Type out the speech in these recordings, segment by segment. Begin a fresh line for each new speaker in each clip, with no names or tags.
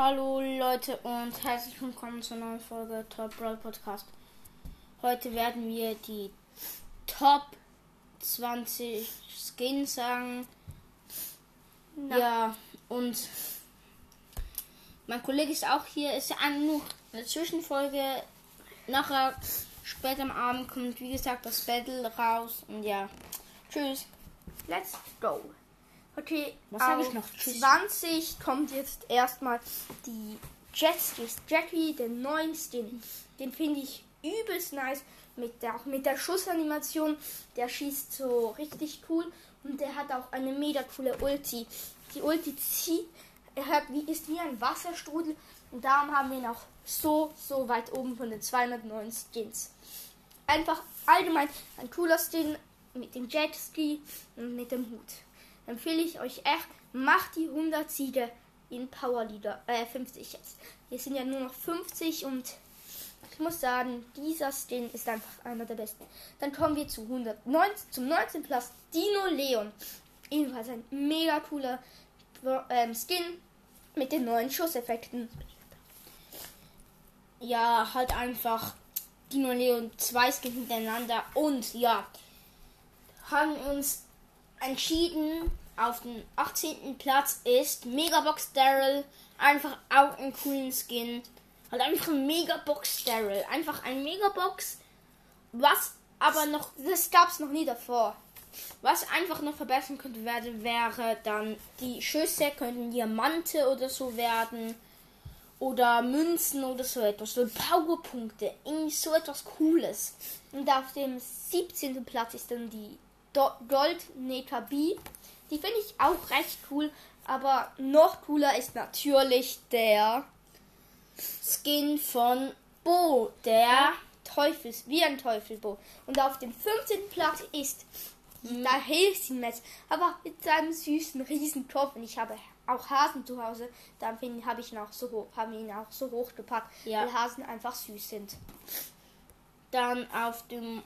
Hallo Leute und herzlich willkommen zur neuen Folge Top Brawl Podcast. Heute werden wir die Top 20 Skins sagen.
Na.
Ja, und mein Kollege ist auch hier. Ist ja nur eine Zwischenfolge. Nachher, später am Abend, kommt wie gesagt das Battle raus. Und ja, tschüss.
Let's go. Okay,
Was sag ich noch? Tschüss.
20 kommt jetzt erstmal die Jetskis. Jackie, den neuen Skin. Den finde ich übelst nice. Mit der, auch mit der Schussanimation. Der schießt so richtig cool. Und der hat auch eine mega coole Ulti. Die Ulti zieht, er hat wie, ist wie ein Wasserstrudel. Und darum haben wir ihn auch so, so weit oben von den 209 Skins. Einfach allgemein ein cooler Skin mit dem Jetski und mit dem Hut. Empfehle ich euch echt, macht die 100 Siege in Powerliga, äh 50 jetzt. Wir sind ja nur noch 50 und ich muss sagen, dieser Skin ist einfach einer der besten. Dann kommen wir zu 119, zum 19 Platz Dino Leon. Ebenfalls ein mega cooler ähm, Skin mit den neuen Schusseffekten.
Ja, halt einfach Dino Leon zwei Skins hintereinander und ja, haben uns entschieden, auf den 18. Platz ist Megabox Daryl. Einfach auch einen coolen Skin. Halt einfach ein Megabox Daryl. Einfach ein Megabox, was aber noch,
Das gab's noch nie davor.
was einfach noch verbessern könnte werden, wäre dann die Schüsse könnten Diamante oder so werden. Oder Münzen oder so etwas. So Powerpunkte. Irgendwie so etwas Cooles.
Und auf dem 17. Platz ist dann die Do Gold Neka B. Die finde ich auch recht cool. Aber noch cooler ist natürlich der
Skin von Bo, der
Teufels, wie ein Teufelbo. Und auf dem 15. Platz ist der Häschenmetz. Aber mit seinem süßen Riesenkopf. Und ich habe auch Hasen zu Hause. Dann habe ich ihn auch so hoch, haben ihn auch so hoch gepackt,
Ja.
weil Hasen einfach süß sind.
Dann auf dem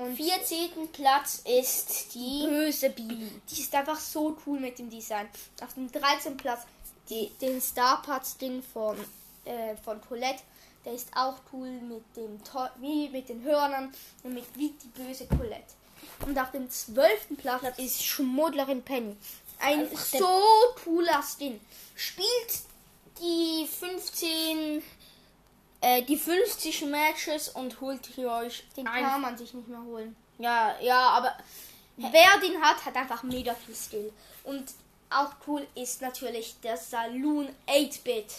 Und
14. Platz ist die
böse Bibi. Die ist einfach so cool mit dem Design. Auf dem 13. Platz die, den Starpad-Skin von, äh, von Colette. Der ist auch cool mit dem wie mit den Hörnern und mit wie die böse Colette. Und auf dem 12. Platz ist Schmugglerin Penny. Ein so cooler Skin.
spielt die 15 äh, die 50 Matches und holt ihr euch
Den kann man sich nicht mehr holen.
Ja, ja, aber
Wer den hat, hat einfach mega viel Skill. Und auch cool ist natürlich der Saloon 8-Bit.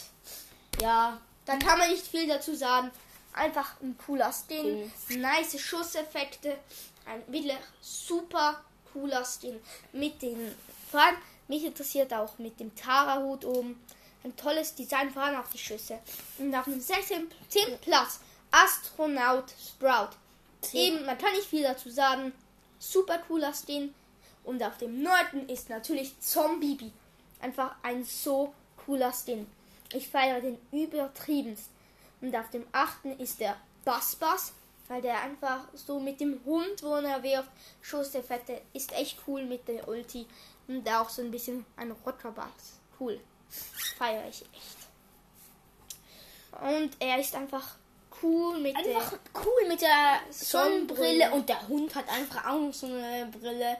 ja,
Da kann man nicht viel dazu sagen. Einfach ein cooler Skin,
Mhm.
nice Schusseffekte, ein wirklich super cooler Skin. Mit den, vor allem, mich interessiert auch mit dem Tara-Hut oben. Ein tolles Design, vor allem auch die Schüsse. Und auf dem 16. 10. Platz Astronaut Sprout. Eben, man kann nicht viel dazu sagen. Super cooler Skin. Und auf dem 9. ist natürlich Zombie. Einfach ein so cooler Skin. Ich feiere den übertriebenst. Und auf dem 8. ist der Bass Bass, weil der einfach so mit dem Hund, wo er wirft, Schusseffekte, ist echt cool mit der Ulti. Und auch so ein bisschen ein Rotterbass. Cool. Feiere ich echt. Und er ist einfach cool mit
einfach
der
cool mit der Sonnenbrille
Sonnenbrille.
und der Hund hat einfach auch noch so eine Brille.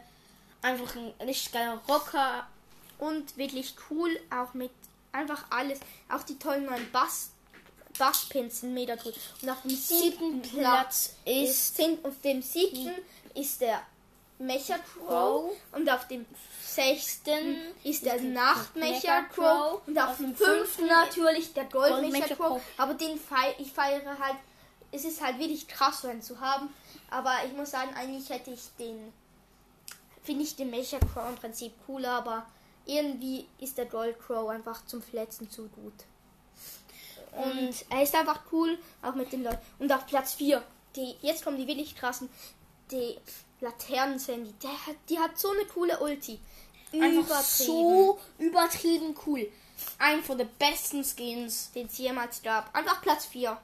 Einfach ein richtig geiler Rocker.
und wirklich cool auch mit einfach alles. Auch die tollen neuen Bass Basspins sind mega cool. Und auf dem siebten Platz
ist
sind auf dem siebten ist der Mecha Crow und auf dem sechsten ist der Nacht Mecha Crow und auf dem fünften natürlich der Gold Mecha Crow. Aber den fei ich feiere halt. Es ist halt wirklich krass, so einen zu haben. Aber ich muss sagen, eigentlich hätte ich den finde ich den Mecha Crow im Prinzip cooler, aber irgendwie ist der Gold Crow einfach zum Fletzen zu gut. Und er ist einfach cool, auch mit den Leuten. Und auf Platz 4, die, jetzt kommen die wirklich krassen, die Laternen-Sandy. Der hat, die hat so eine coole Ulti.
Einfach so übertrieben cool. Ein von den besten Skins.
den es jemals gab. Einfach Platz 4.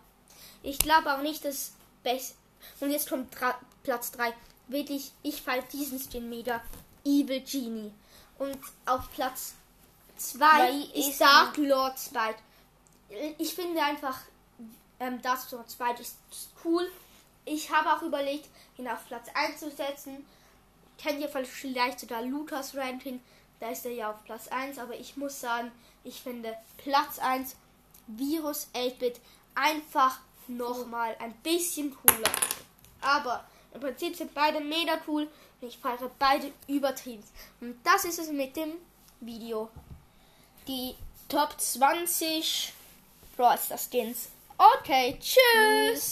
Ich glaube auch nicht, dass best. Und jetzt kommt Platz 3. Wirklich, ich feiere diesen Skin mega. Evil Genie. Und auf Platz 2
Weil
ist
ist
Dark Lord Spite. Ich finde einfach, ähm, Dark Lord Spite ist cool. Ich habe auch überlegt, ihn auf Platz 1 zu setzen. Kennt ihr vielleicht sogar Lukas Ranking? Da ist er ja auf Platz 1, aber ich muss sagen, ich finde Platz 1 Virus 8-Bit einfach nochmal ein bisschen cooler. Aber im Prinzip sind beide mega cool und ich feiere beide übertrieben. Und das ist es mit dem Video.
Die Top 20 Brawl Skins.
Okay, tschüss.